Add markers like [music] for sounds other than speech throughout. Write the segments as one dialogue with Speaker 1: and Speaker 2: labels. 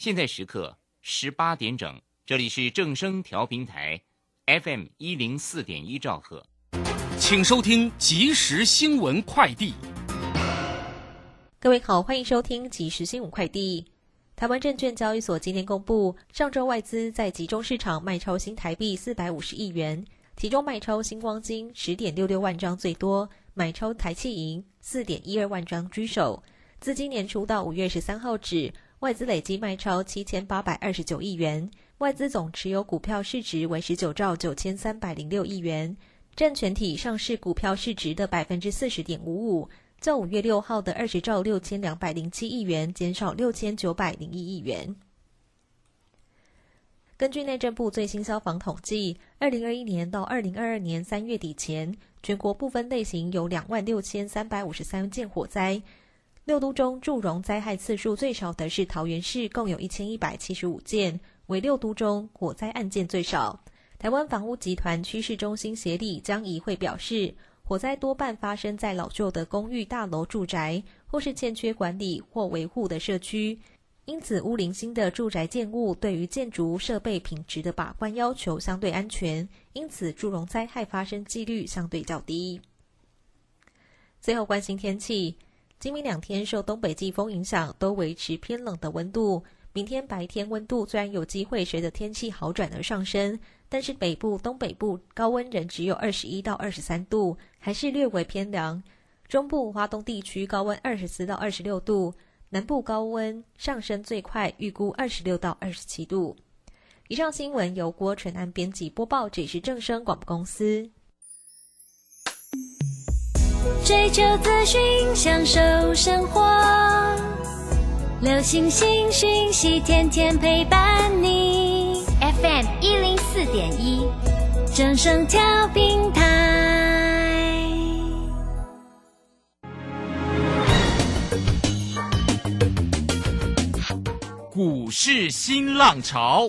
Speaker 1: 现在时刻十八点整，这里是正声调频台，FM 一零四点一兆赫，
Speaker 2: 请收听即时新闻快递。
Speaker 3: 各位好，欢迎收听即时新闻快递。台湾证券交易所今天公布，上周外资在集中市场卖超新台币四百五十亿元，其中卖超新光金十点六六万张最多，买超台气银四点一二万张居首。自今年初到五月十三号止，外资累计卖超七千八百二十九亿元，外资总持有股票市值为十九兆九千三百零六亿元，占全体上市股票市值的百分之四十点五五。较五月六号的二十兆六千两百零七亿元减少六千九百零一亿元。根据内政部最新消防统计，二零二一年到二零二二年三月底前，全国部分类型有两万六千三百五十三件火灾。六都中祝融灾害次数最少的是桃园市，共有一千一百七十五件，为六都中火灾案件最少。台湾房屋集团趋势中心协理江怡慧表示。火灾多半发生在老旧的公寓大楼、住宅，或是欠缺管理或维护的社区。因此，屋龄新的住宅建物对于建筑设备品质的把关要求相对安全，因此祝融灾害发生几率相对较低。最后，关心天气，今明两天受东北季风影响，都维持偏冷的温度。明天白天温度虽然有机会随着天气好转而上升。但是北部、东北部高温仍只有二十一到二十三度，还是略微偏凉。中部、华东地区高温二十四到二十六度，南部高温上升最快，预估二十六到二十七度。以上新闻由郭纯安编辑播报，这是正声广播公司。
Speaker 4: 追求资讯，享受生活，流星星讯息，天天陪伴你。FM 一零四点一，正声调平台。
Speaker 2: 股市新浪潮，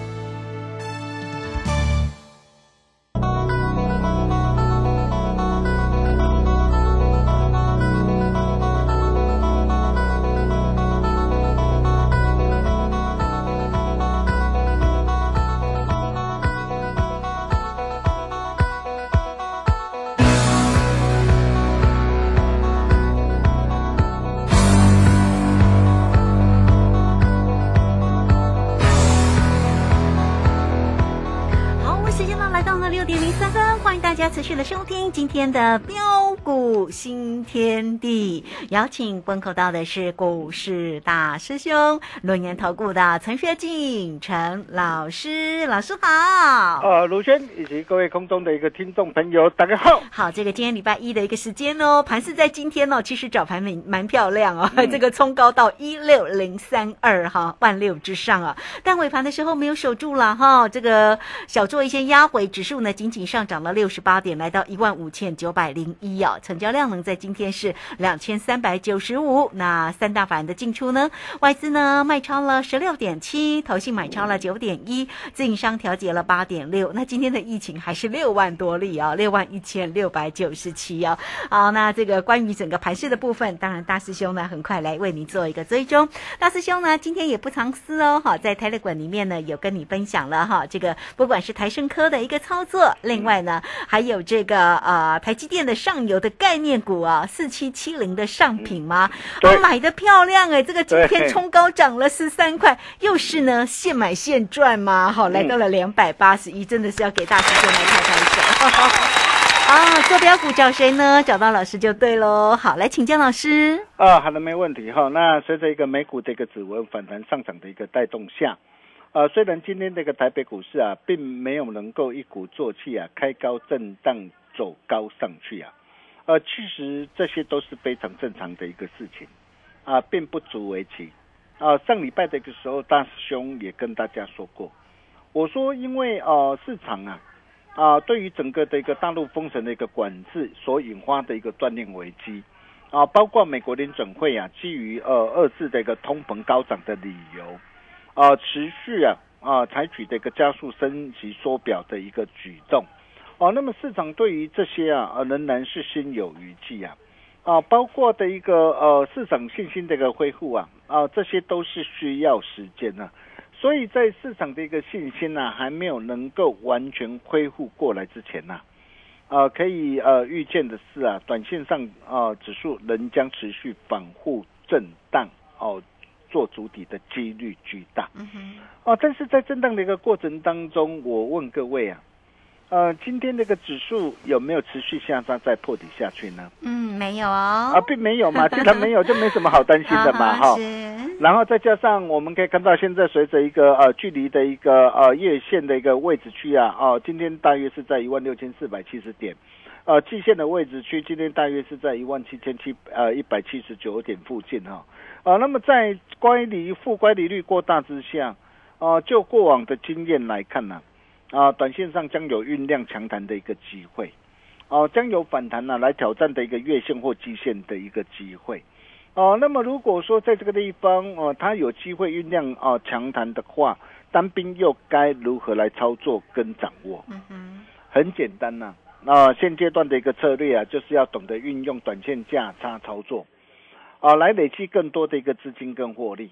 Speaker 5: 持续的收听今天的标股新天地，邀请问候到的是股市大师兄轮研投顾的陈学进陈老师，老师好。
Speaker 6: 呃，卢轩以及各位空中的一个听众朋友，大家好。
Speaker 5: 好，这个今天礼拜一的一个时间哦，盘是在今天哦，其实早盘蛮蛮漂亮哦，[laughs] 这个冲高到一六零三二哈，万六之上啊，但尾盘的时候没有守住了哈，这个小做一些压回，指数呢仅仅上涨了六六十八。点来到一万五千九百零一啊，成交量呢在今天是两千三百九十五。那三大法人的进出呢，外资呢卖超了十六点七，投信买超了九点一，自营商调节了八点六。那今天的疫情还是六万多例啊，六万一千六百九十七啊。好，那这个关于整个盘势的部分，当然大师兄呢很快来为您做一个追踪。大师兄呢今天也不藏私哦，好，在泰勒馆里面呢有跟你分享了哈，这个不管是台生科的一个操作。另外呢，还有这个呃台积电的上游的概念股啊，四七七零的上品吗？
Speaker 6: 对
Speaker 5: 哦，买的漂亮哎，这个今天
Speaker 6: 对
Speaker 5: 冲高涨了十三块，又是呢现买现赚吗？好，来到了两百八十一，真的是要给大师兄来拍拍手。[laughs] 啊，坐标股找谁呢？找到老师就对喽。好，来请教老师。
Speaker 6: 啊，好的，没问题哈。那随着一个美股的一个指纹反弹上涨的一个带动下，呃，虽然今天这个台北股市啊，并没有能够一鼓作气啊，开高震荡走高上去啊，呃，其实这些都是非常正常的一个事情啊，并不足为奇啊。上礼拜的一个时候，大师兄也跟大家说过，我说因为呃市场啊。啊，对于整个的一个大陆封城的一个管制所引发的一个断链危机，啊，包括美国联准会啊，基于呃二次的一个通膨高涨的理由，啊，持续啊啊采取的一个加速升级缩表的一个举动，哦、那么市场对于这些啊，呃仍然是心有余悸啊，啊，包括的一个呃市场信心的一个恢复啊，啊，这些都是需要时间的、所以在市场的一个信心呢、还没有能够完全恢复过来之前呢、呃，可以呃预见的是啊，短线上啊、指数仍将持续反复震荡。哦、做主体的几率巨大。
Speaker 5: 嗯哼，
Speaker 6: 哦，但是在震荡的一个过程当中，我问各位啊，呃，今天这个指数有没有持续向上再破底下去呢？
Speaker 5: 嗯，没有哦。
Speaker 6: 啊，并没有嘛，既然没有，就没什么好担心的嘛，[laughs] 哈、然后再加上我们可以看到，现在随着一个呃距离的一个呃月线的一个位置区啊，哦、今天大约是在一万六千四百七十点，呃，季线的位置区今天大约是在一万七千七呃一百七十九点附近哈、啊，那么在乖离负乖离率过大之下，啊、就过往的经验来看呢、啊，短线上将有酝酿强弹的一个机会，哦、将有反弹呢、来挑战的一个月线或季线的一个机会。哦，那么如果说在这个地方哦，它有机会酝酿哦强弹的话，单兵又该如何来操作跟掌握？
Speaker 5: 嗯哼，
Speaker 6: 很简单呐、啊，现阶段的一个策略啊，就是要懂得运用短线价差操作，啊，来累积更多的一个资金跟获利，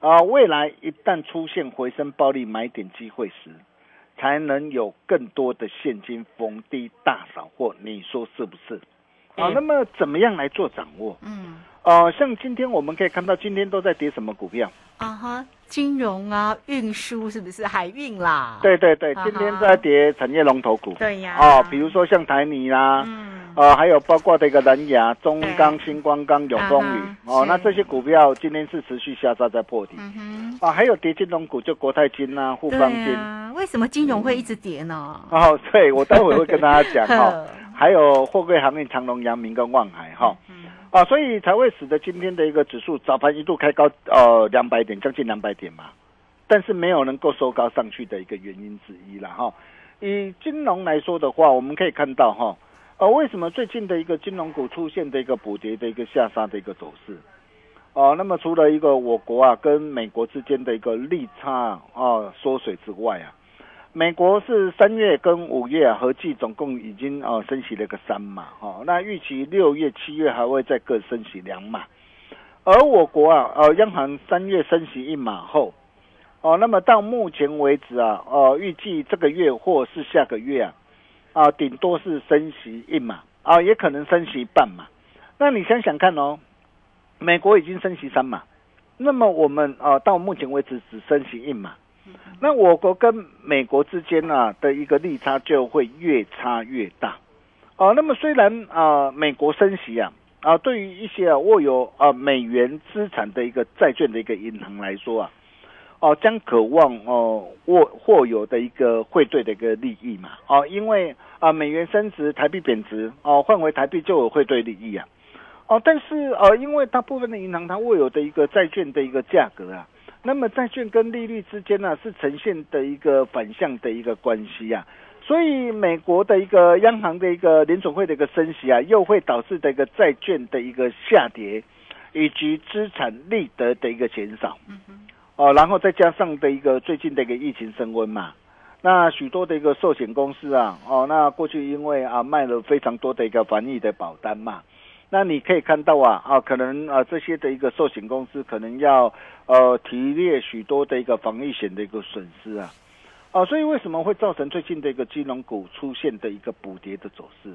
Speaker 6: 啊，未来一旦出现回升暴利买点机会时，才能有更多的现金逢低大扫货，你说是不是？啊，那么怎么样来做掌握？
Speaker 5: 嗯，
Speaker 6: 呃，像今天我们可以看到，今天都在跌什么股票？
Speaker 5: 啊哈，金融啊，运输是不是海运啦？
Speaker 6: 对对对，今天在跌产业龙头股。
Speaker 5: 对呀
Speaker 6: 哦，比如说像台泥啦，
Speaker 5: 嗯，
Speaker 6: 呃，还有包括这个蓝牙、中钢、星光钢、永丰宇哦，那这些股票今天是持续下杀在破底。
Speaker 5: 嗯哼，
Speaker 6: 啊，还有跌金融股，就国泰金啊、富
Speaker 5: 对
Speaker 6: 邦金。
Speaker 5: 啊，为什么金融会一直跌呢？
Speaker 6: 哦，对，我待会会跟大家讲 [laughs] 哈、
Speaker 5: 呵
Speaker 6: 还有货柜航运、长隆、阳明跟望海哈、
Speaker 5: 嗯
Speaker 6: 啊，所以才会使得今天的一个指数早盘一度开高呃两百点，将近两百点嘛，但是没有能够收高上去的一个原因之一了哈。以金融来说的话，我们可以看到哈，呃，为什么最近的一个金融股出现的一个补跌的一个下杀的一个走势？哦、那么除了一个我国啊跟美国之间的一个利差啊、缩水之外啊，美国是三月跟五月啊合计总共已经呃升息了个三码哦，那预期六月、七月还会再各升息两码，而我国啊呃央行三月升息一码后，哦，那么到目前为止啊，哦预计这个月或是下个月啊，啊顶多是升息一码啊，也可能升息半码。那你想想看哦，美国已经升息三码，那么我们啊到目前为止只升息一码。那我国跟美国之间啊的一个利差就会越差越大，哦、那么虽然啊、美国升息啊啊对于一些啊握有啊美元资产的一个债券的一个银行来说啊，哦、将渴望哦握获有的一个汇兑的一个利益嘛，哦、因为啊美元升值，台币贬值，哦换回台币就有汇兑利益啊，哦但是呃因为大部分的银行它握有的一个债券的一个价格啊。那么债券跟利率之间呢、是呈现的一个反向的一个关系啊，所以美国的一个央行的一个联总会的一个升息啊，又会导致的一个债券的一个下跌，以及资产利得的一个减少。哦，然后再加上的一个最近的一个疫情升温嘛，那许多的一个寿险公司啊，哦，那过去因为啊卖了非常多的一个防疫的保单嘛，那你可以看到啊啊，可能啊这些的一个寿险公司可能要呃提列许多的一个防疫险的一个损失啊，啊，所以为什么会造成最近的一个金融股出现的一个补跌的走势？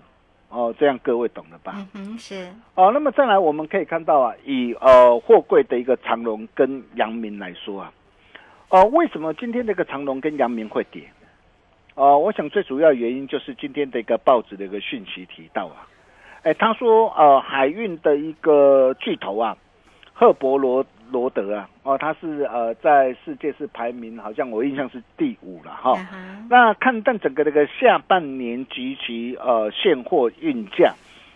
Speaker 6: 哦，这样各位懂了吧？
Speaker 5: 嗯哼，是，
Speaker 6: 哦，那么再来我们可以看到啊，以呃货柜的一个长龙跟阳明来说啊，哦，为什么今天这个长龙跟阳明会跌？哦，我想最主要原因就是今天的一个报纸的一个讯息提到啊，哎，他说呃海运的一个巨头啊，赫伯罗罗德啊，哦，他是呃在世界是排名好像我印象是第五了哈。那看但整个这个下半年及其呃现货运价，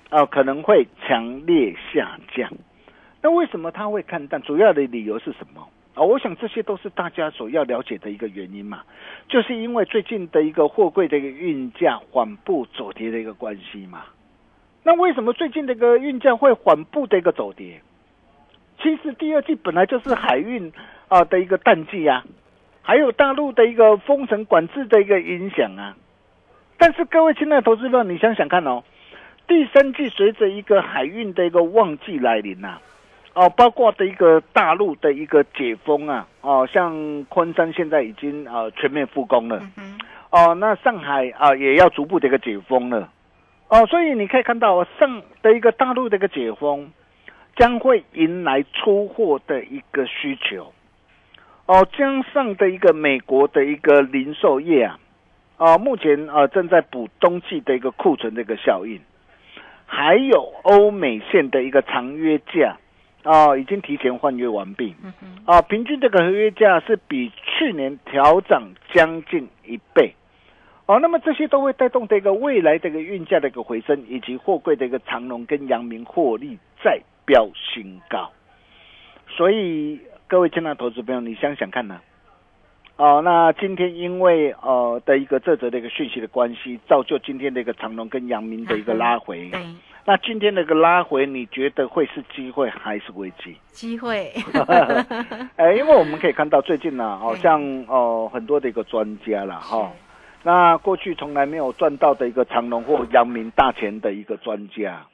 Speaker 6: 呃可能会强烈下降。那为什么他会看淡？主要的理由是什么？啊、我想这些都是大家所要了解的一个原因嘛，就是因为最近的一个货柜的一个运价缓步走跌的一个关系嘛。那为什么最近这个运价会缓步的一个走跌？其实第二季本来就是海运啊、的一个淡季啊，还有大陆的一个封城管制的一个影响啊。但是各位亲爱的投资者，你想想看哦，第三季随着一个海运的一个旺季来临呐、哦，包括的一个大陆的一个解封啊，哦，像昆山现在已经呃全面复工了，
Speaker 5: 嗯，
Speaker 6: 哦，那上海啊、也要逐步的一个解封了，哦，所以你可以看到上的一个大陆的一个解封，将会迎来出货的一个需求，哦，加上的一个美国的一个零售业啊，啊，目前呃正在补冬季的一个库存的一个效应，还有欧美线的一个长约价。哦、已经提前换约完毕。
Speaker 5: 嗯哼，
Speaker 6: 啊，平均这个合约价是比去年调涨将近一倍。哦，那么这些都会带动这个未来这个运价的一个回升，以及货柜的一个长龙跟阳明获利再飙新高。所以各位亲爱的投资朋友，你想想看呢、哦，那今天因为呃的一个这则的一个讯息的关系，造就今天的一个长龙跟阳明的一个拉回。
Speaker 5: 对，
Speaker 6: 那今天的一个拉回，你觉得会是机会还是危机？
Speaker 5: 机会，[laughs]
Speaker 6: 哎，因为我们可以看到最近呢、[laughs] 好、
Speaker 5: 嗯
Speaker 6: 像哦很多的一个专家了，哈、那过去从来没有赚到的一个长隆或阳明大钱的一个专家，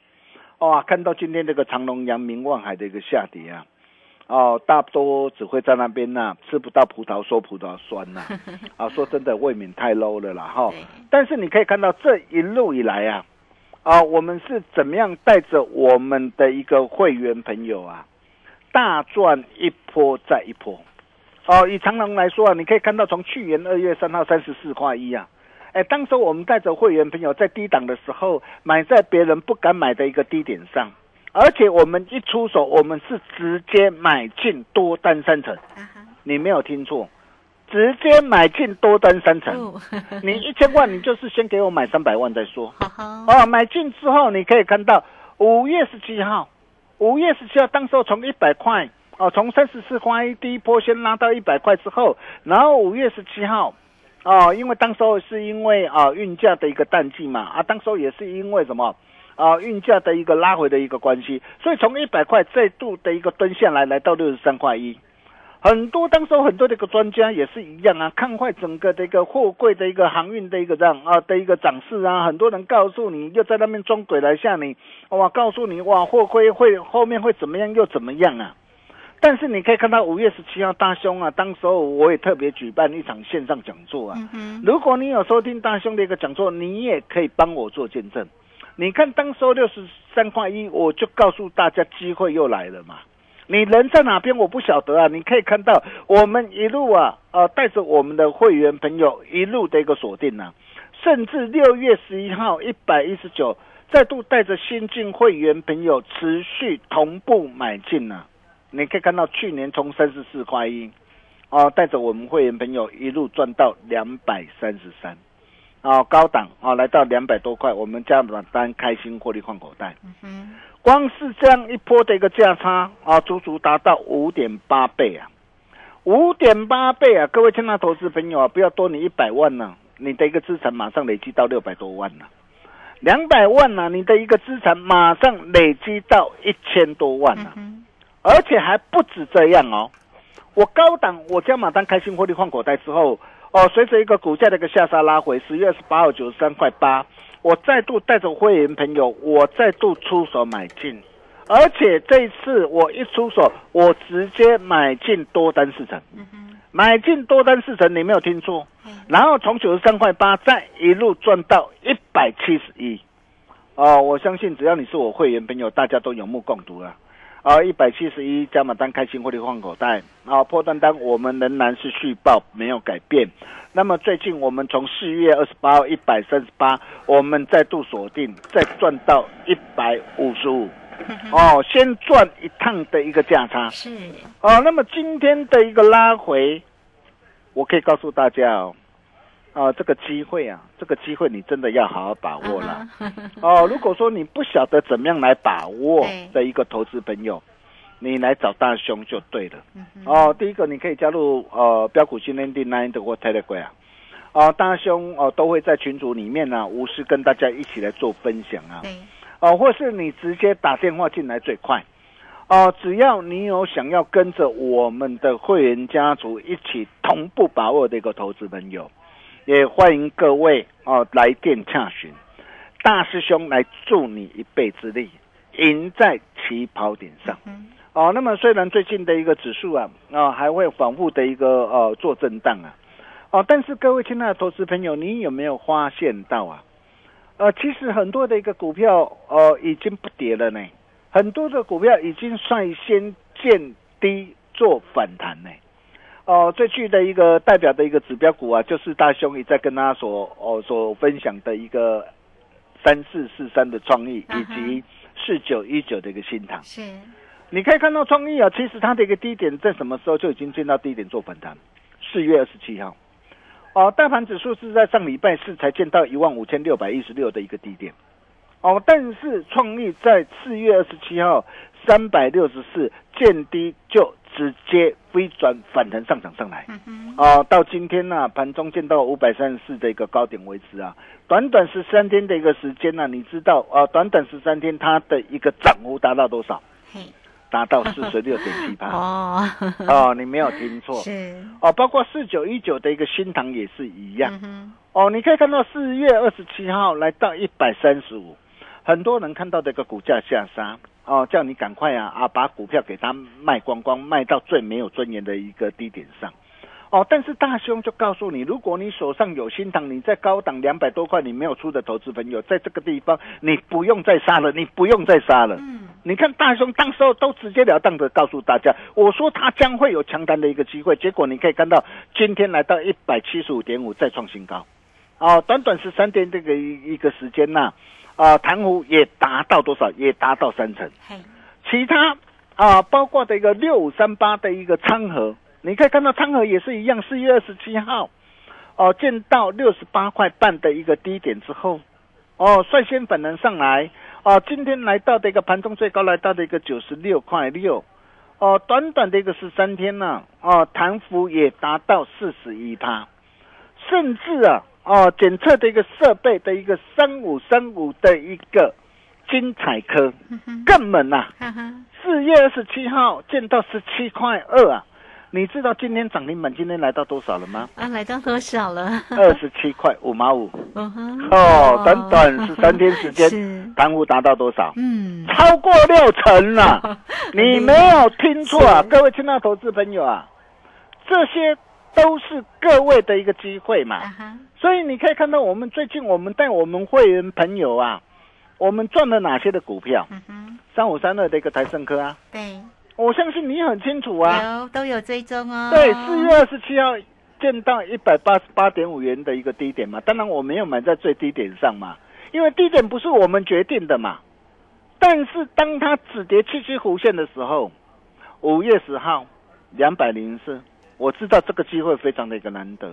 Speaker 6: 哇、看到今天这个长隆、阳明、望海的一个下跌啊，哦，大多只会在那边呐、吃不到葡萄说葡萄酸呐、[laughs] 啊，说真的未免太 low 了啦，哈、
Speaker 5: 对。
Speaker 6: 但是你可以看到这一路以来啊，啊，我们是怎么样带着我们的一个会员朋友啊，大赚一波再一波。哦，以长隆来说啊，你可以看到从去年二月三号三十四块一啊，哎，当时我们带着会员朋友在低档的时候买在别人不敢买的一个低点上，而且我们一出手，我们是直接买进多单三成，
Speaker 5: 啊，
Speaker 6: 你没有听错，直接买进多单三成。
Speaker 5: 哦，[laughs]
Speaker 6: 你一千万，你就是先给我买三百万再说。
Speaker 5: 好好，
Speaker 6: 哦，买进之后你可以看到五月十七号，五月十七号当时候从一百块哦，从三十四块第一波先拉到一百块之后，然后五月十七号哦，因为当时候是因为啊运价的一个淡季嘛啊，当时候也是因为什么？啊，运价的一个拉回的一个关系，所以从一百块再度的一个蹲下来，来到六十三块一。很多当时候很多的一个专家也是一样啊，看坏整个的一个货柜的一个航运的一个这样啊的一个涨势啊，很多人告诉你又在那边装鬼来吓你，哇，告诉你哇货柜会后面会怎么样又怎么样啊？但是你可以看到五月十七号大兄啊，当时候我也特别举办一场线上讲座啊，如果你有收听大兄的一个讲座，你也可以帮我做见证。你看当时候六十三块一，我就告诉大家机会又来了嘛。你人在哪边我不晓得啊，你可以看到我们一路啊，呃，带着我们的会员朋友一路的一个锁定啊，甚至六月十一号一百一十九，再度带着新进会员朋友持续同步买进啊。你可以看到去年从三十四块一，哦，带着我们会员朋友一路赚到两百三十三，哦，高档哦，来到两百多块，我们加满单开心获利换口袋。
Speaker 5: 嗯哼，
Speaker 6: 光是这样一波的一个价差啊，足足达到五点八倍啊，五点八倍啊！各位亲爱的投资朋友啊，不要多你一百万呢、你的一个资产马上累积到六百多万了、两百万呢、你的一个资产马上累积到一千多万了、
Speaker 5: 嗯
Speaker 6: 而且还不止这样哦。我高档我加码单开心获利换口袋之后，哦，随着一个股价的一个下杀拉回，十月二十八号九十三块八，我再度带着会员朋友，我再度出手买进，而且这一次我一出手，我直接买进多单四成，买进多单四成，你没有听错。然后从九十三块八再一路赚到一百七十一，哦，我相信只要你是我会员朋友，大家都有目共睹了。啊，一百七十一加码单开心获利换口袋啊，破单单我们仍然是续报没有改变。那么最近我们从四月二十八号一百三十八，我们再度锁定，再赚到一百五十五。[laughs] 哦，先赚一趟的一个价差
Speaker 5: 是
Speaker 6: 哦。那么今天的一个拉回，我可以告诉大家哦，啊，这个机会啊，这个机会你真的要好好把握了。哦，如果说你不晓得怎么样来把握的一个投资朋友，你来找大兄就对了。哦，第一个你可以加入呃标股训练营 Nine 的或 Telegram 啊，哦，大兄哦都会在群组里面呢，无私跟大家一起来做分享啊。哦，或是你直接打电话进来最快，哦，只要你有想要跟着我们的会员家族一起同步把握的一个投资朋友，也欢迎各位哦来电洽询，大师兄来助你一臂之力，赢在起跑点上。哦，那么虽然最近的一个指数啊啊还会反复的一个呃做震荡啊，哦，但是各位亲爱的投资朋友，你有没有发现到啊？呃，其实很多的一个股票，呃，已经不跌了呢。很多的股票已经率先见低做反弹呢。哦，最具的一个代表的一个指标股啊，就是大兄也在跟大家所哦所分享的一个三四四三的创意，以及四九一九的一个新塘。
Speaker 5: 是，
Speaker 6: 你可以看到创意啊，其实它的一个低点在什么时候就已经见到低点做反弹？四月二十七号。哦，大盘指数是在上礼拜四才见到一万五千六百一十六的一个低点，哦，但是创意在四月二十七号三百六十四见低就直接飞转反弹上涨上来，哦，到今天呢盘中见到五百三十四的一个高点为止啊，短短十三天的一个时间呢，你知道啊，短短十三天它的一个涨幅达到多少？达到四十六点七八。[laughs] 哦。哦，你没有听错。
Speaker 5: 是。
Speaker 6: 哦，包括四九一九的一个新塘也是一样。哦，你可以看到四月二十七号来到一百三十五，很多人看到这个股价下杀哦，叫你赶快啊啊把股票给他卖光光，卖到最没有尊严的一个低点上。哦，但是大兄就告诉你，如果你手上有新塘，你在高档两百多块你没有出的投资朋友，在这个地方你不用再杀了，你不用再杀了。嗯，你看大兄当时候都直截了当的告诉大家，我说他将会有强弹的一个机会，结果你可以看到今天来到一百七十五点五再创新高，哦，短短十三天这个一一个时间呐，啊，弹幅也达到多少？也达到三成。其他啊，包括的一个六五三八的一个仓盒。你可以看到昌河也是一样，四月二十七号，哦，见到六十八块半的一个低点之后，哦，率先反弹上来，哦，今天来到的一个盘中最高来到的一个九十六块六，哦，短短的一个十三天呢，哦，弹幅也达到四十一趴，甚至啊，哦，检测的一个设备的一个三五三五的一个精彩科更猛呐，四月二十七号见到十七块二啊。你知道今天涨停板今天来到多少了吗？
Speaker 5: 啊，来到多少了？
Speaker 6: 二十七块五毛五。哦，短短十三天时间，盘幅达到多少？嗯，超过六成了。[laughs] 你没有听错啊，各位亲爱的投资朋友啊，这些都是各位的一个机会嘛。所以你可以看到，我们最近我们带我们会员朋友啊，我们赚了哪些的股票？三五三二的一个台盛科啊。
Speaker 5: 对。
Speaker 6: 我相信你很清楚啊，
Speaker 5: 有都有追踪哦。
Speaker 6: 对，四月二十七号见到一百八十八点五元的一个低点嘛，当然我没有买在最低点上嘛，因为低点不是我们决定的嘛。但是当它止跌七七弧线的时候，五月十号两百零四，我知道这个机会非常的一个难得，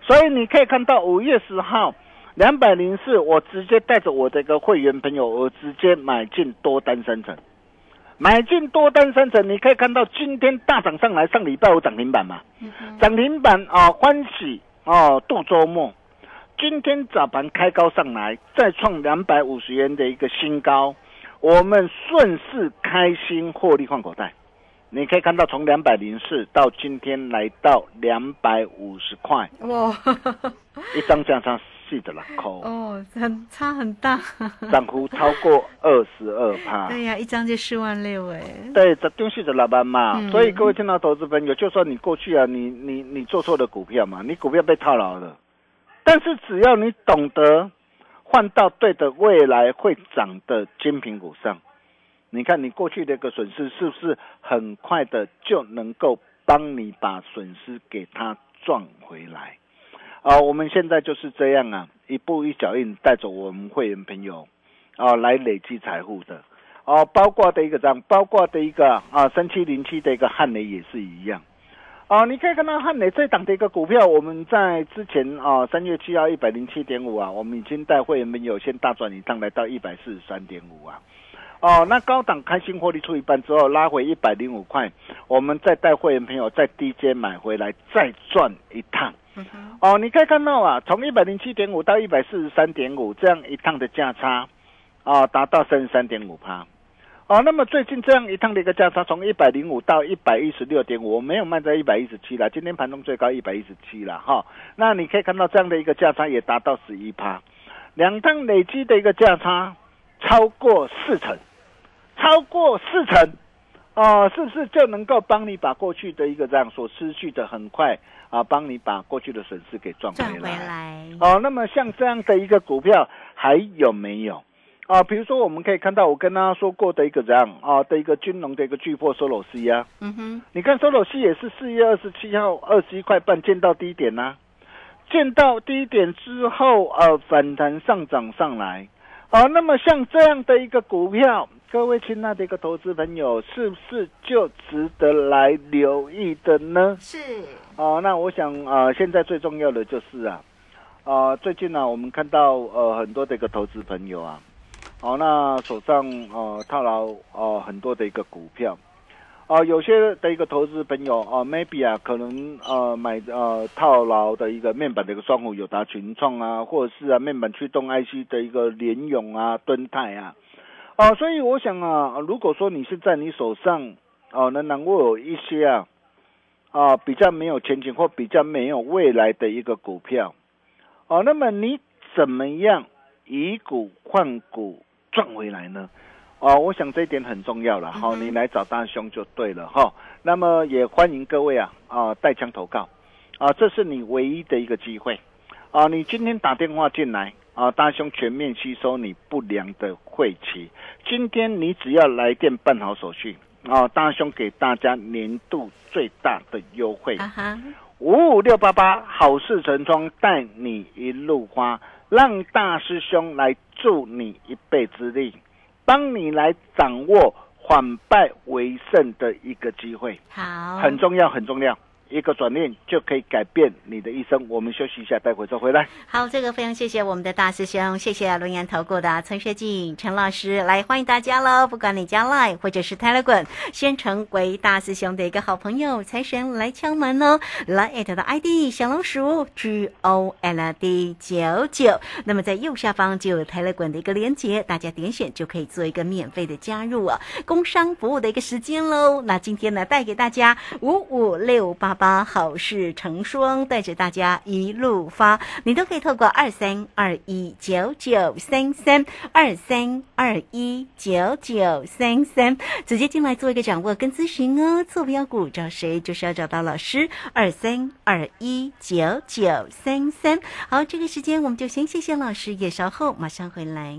Speaker 6: 所以你可以看到五月十号两百零四，我直接带着我的一个会员朋友，我直接买进多单三成。买进多单三成，你可以看到今天大涨上来，上礼拜五涨停板嘛，涨停板啊，欢喜哦，度周末，今天早盘开高上来，再创两百五十元的一个新高，我们顺势开心获利换口袋，你可以看到从两百零四到今天来到两百五十块，
Speaker 5: 哇，
Speaker 6: 一张价差四十六块，
Speaker 5: 哦，很差很大。
Speaker 6: 涨幅超过二十二趴。
Speaker 5: 对呀，一张就四万六哎。
Speaker 6: 对，这东西的老板嘛，
Speaker 5: 嗯。
Speaker 6: 所以各位听到投资朋友，就算你过去啊，你你你做错了股票嘛，你股票被套牢了，但是只要你懂得换到对的未来会涨的精品股上，你看你过去的一个损失是不是很快的就能够帮你把损失给它赚回来？啊、我们现在就是这样啊，一步一脚印带着我们会员朋友啊、来累积财富的。哦，包括的一个这样，包括的一个啊，三七零七的一个汉雷也是一样。哦，你可以看到汉雷这档的一个股票，我们在之前啊，三月七号一百零七点五啊，我们已经带会员朋友先大赚一趟，来到一百四十三点五啊。哦，那高档开心获利出一半之后，拉回一百零五块，我们再带会员朋友在低阶买回来，再赚一趟。哦，你可以看到啊，从一百零七点五到一百四十三点五，这样一趟的价差，啊，达到三十三点五趴。哦，那么最近这样一趟的一个价差，从一百零五到一百一十六点五，我没有卖在一百一十七了，今天盘中最高一百一十七了哈。那你可以看到这样的一个价差也达到十一趴，两趟累积的一个价差超过四成，超过四成，哦，是不是就能够帮你把过去的一个这样所失去的很快啊，帮你把过去的损失给赚
Speaker 5: 赚回
Speaker 6: 回来？
Speaker 5: 来。
Speaker 6: 哦，那么像这样的一个股票还有没有？啊，比如说我们可以看到我跟大家说过的一个这样啊的一个金融的一个巨破 Solo C 啊，
Speaker 5: 嗯哼，
Speaker 6: 你看 Solo C 也是四月二十七号二十一块半见到低点呐、见到低点之后呃反弹上涨上来，啊，那么像这样的一个股票，各位亲爱的一个投资朋友，是不是就值得来留意的呢？
Speaker 5: 是，
Speaker 6: 哦，那我想呃，现在最重要的就是啊，呃，最近呢、我们看到呃很多的一个投资朋友啊，哦，那手上呃套牢呃很多的一个股票，哦、有些的一个投资朋友啊、m a y b e 啊，可能呃买呃套牢的一个面板的一个双虎友达群创啊，或者是啊面板驱动 IC 的一个联咏啊、敦泰啊，哦、所以我想啊，如果说你是在你手上哦、仍然会有一些啊。啊，比较没有前景或比较没有未来的一个股票，哦，那么你怎么样以股换股赚回来呢？哦，我想这一点很重要了哈、你来找大兄就对了哈、那么也欢迎各位啊啊带枪投靠啊，这是你唯一的一个机会啊！你今天打电话进来啊，大兄全面吸收你不良的晦气。今天你只要来电办好手续啊，大兄给大家年度最大的优惠。五五六八八好事成双，带你一路花，让大师兄来助你一臂之力，帮你来掌握反败为胜的一个机会，
Speaker 5: 好，
Speaker 6: 很重要，很重要。一个转念就可以改变你的一生。我们休息一下，待会再回来。
Speaker 5: 好，这个非常谢谢我们的大师兄，谢谢龙岩投顾的陈学进陈老师来欢迎大家喽！不管你加 Line 或者是 Telegram，先成为大师兄的一个好朋友，财神来敲门哦！来艾特的 ID 小老鼠 G O L D 九九，那么在右下方就有 Telegram 的一个连接，大家点选就可以做一个免费的加入啊！工商服务的一个时间喽。那今天呢，带给大家五五六八八好事成双，带着大家一路发，你都可以透过二三二一九九三三二三二一九九三三直接进来做一个掌握跟咨询哦。坐标股找谁，就是要找到老师二三二一九九三三。好，这个时间我们就先谢谢老师，也稍后马上回来。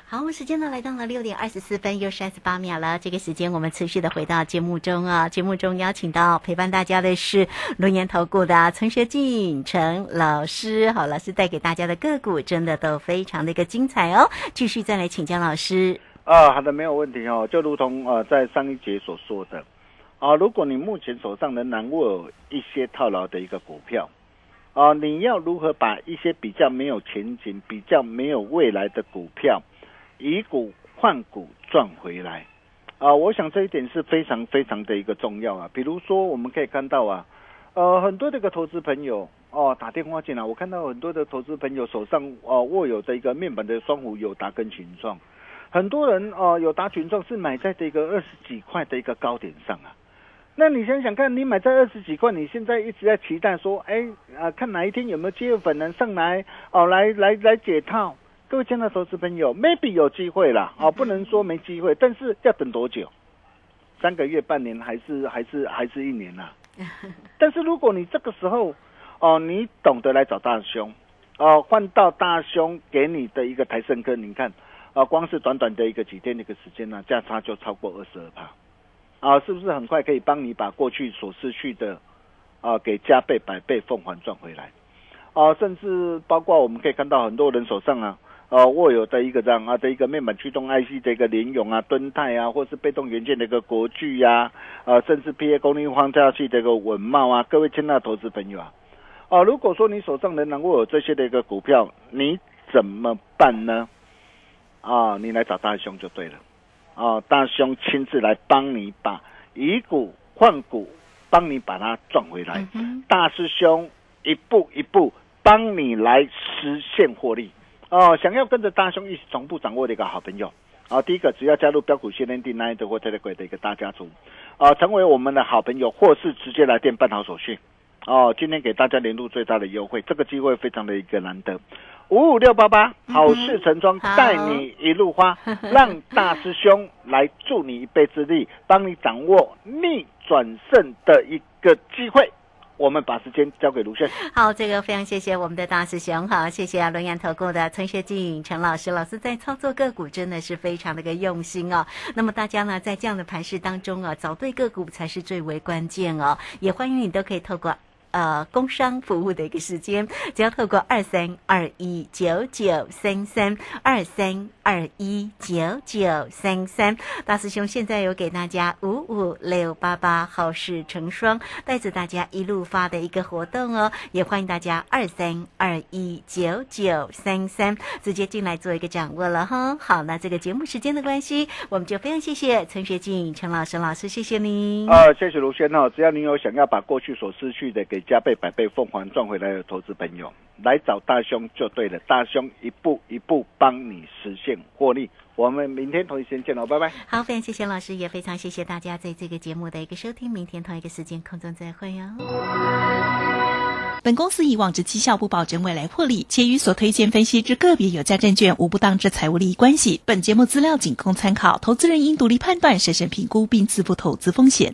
Speaker 5: 好，我们时间呢来到了六点二十四分又三十八秒了。这个时间我们持续的回到节目中啊，节目中邀请到陪伴大家的是龙岩投顾的陈学进陈老师。好，老师带给大家的个股真的都非常的一个精彩哦。继续再来请教老师。
Speaker 6: 啊，好的，没有问题哦。就如同呃在上一节所说的啊，如果你目前手上仍然握有一些套牢的一个股票。啊，你要如何把一些比较没有前景、比较没有未来的股票，以股换股赚回来？啊，我想这一点是非常非常的一个重要啊。比如说，我们可以看到啊，呃，很多的一个投资朋友哦打电话进来，我看到很多的投资朋友手上哦握有这个面板的双虎有达跟群创，很多人哦有达群创是买在这个二十几块的一个高点上啊。那你想想看，你买在二十几块，你现在一直在期待说，哎啊，看哪一天有没有机会粉能上来哦，来来来解套。各位亲爱的投资朋友，maybe 有机会啦，哦，不能说没机会，但是要等多久？三个月、半年，还是还是还是一年呐？[laughs] 但是如果你这个时候哦，你懂得来找大兄哦，换到大兄给你的一个台盛科，你看啊，光是短短的一个几天的一个时间呢，价差就超过二十二帕。啊，是不是很快可以帮你把过去所失去的啊，给加倍、百倍、奉还赚回来？啊，甚至包括我们可以看到很多人手上啊，呃，握有的一个这样啊的一个面板驱动 IC 的一个联咏啊、敦泰啊，或是被动元件的一个国巨呀，啊，甚至 PA 功率放大器的一个文茂啊，各位亲爱的投资朋友啊，啊，如果说你手上仍然握有这些的一个股票，你怎么办呢？啊，你来找大兄就对了。啊，大兄亲自来帮你把以股换股，帮你把它赚回来。大师兄一步一步帮你来实现获利。哦，想要跟着大兄一起同步掌握的一个好朋友。啊，第一个只要加入标股训练地 nine 或 telegram 的一个大家族，啊，成为我们的好朋友，或是直接来电办好手续。哦，今天给大家年度最大的优惠，这个机会非常的一个难得。五五六八八，好事成双，带你一路花，让大师兄来助你一臂之力，帮你掌握逆转胜的一个机会。我们把时间交给卢轩。
Speaker 5: 好，这个非常谢谢我们的大师兄，好，谢谢啊，龙岩投顾的陈学静陈老师，老师在操作个股真的是非常的个用心哦。那么大家呢，在这样的盘势当中啊，找对个股才是最为关键哦。也欢迎你都可以透过。呃，工商服务的一个时间，只要透过二三二一九九三三二三二一九九三三，大师兄现在有给大家五五六八八好事成双，带着大家一路发的一个活动哦，也欢迎大家二三二一九九三三直接进来做一个掌握了哈。好，那这个节目时间的关系，我们就非常谢谢陈学静陈老师老师，谢谢您。
Speaker 6: 呃，谢谢卢轩哦，只要您有想要把过去所失去的给。加倍百倍凤凰赚回来的投资朋友，来找大兄就对了。大兄一步一步帮你实现获利。我们明天同一时间见喽，拜拜。
Speaker 5: 好，非常谢谢老师，也非常谢谢大家在这个节目的一个收听。明天同一个时间空中再会哦。
Speaker 7: 本公司以往之绩效不保证未来获利，且与所推荐分析之个别有价证券无不当之财务利益关系。本节目资料仅供参考，投资人应独立判断、审慎评估并自负投资风险。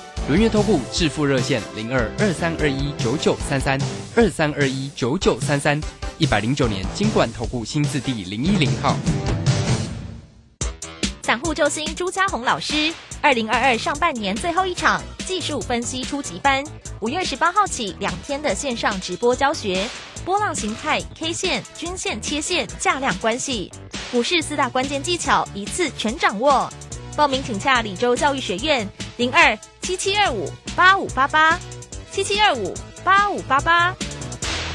Speaker 2: 轮月投顾致富热线零二二三二一九九三三二三二一九九三三一百零九年金管投顾新字第零一零号。
Speaker 8: 散户救星朱家红老师，二零二二上半年最后一场技术分析初级班，五月十八号起两天的线上直播教学，波浪形态、K 线、均线、切线、价量关系，股市四大关键技巧一次全掌握。报名请洽李州教育学院零二七七二五八五八八七七二五八五八八。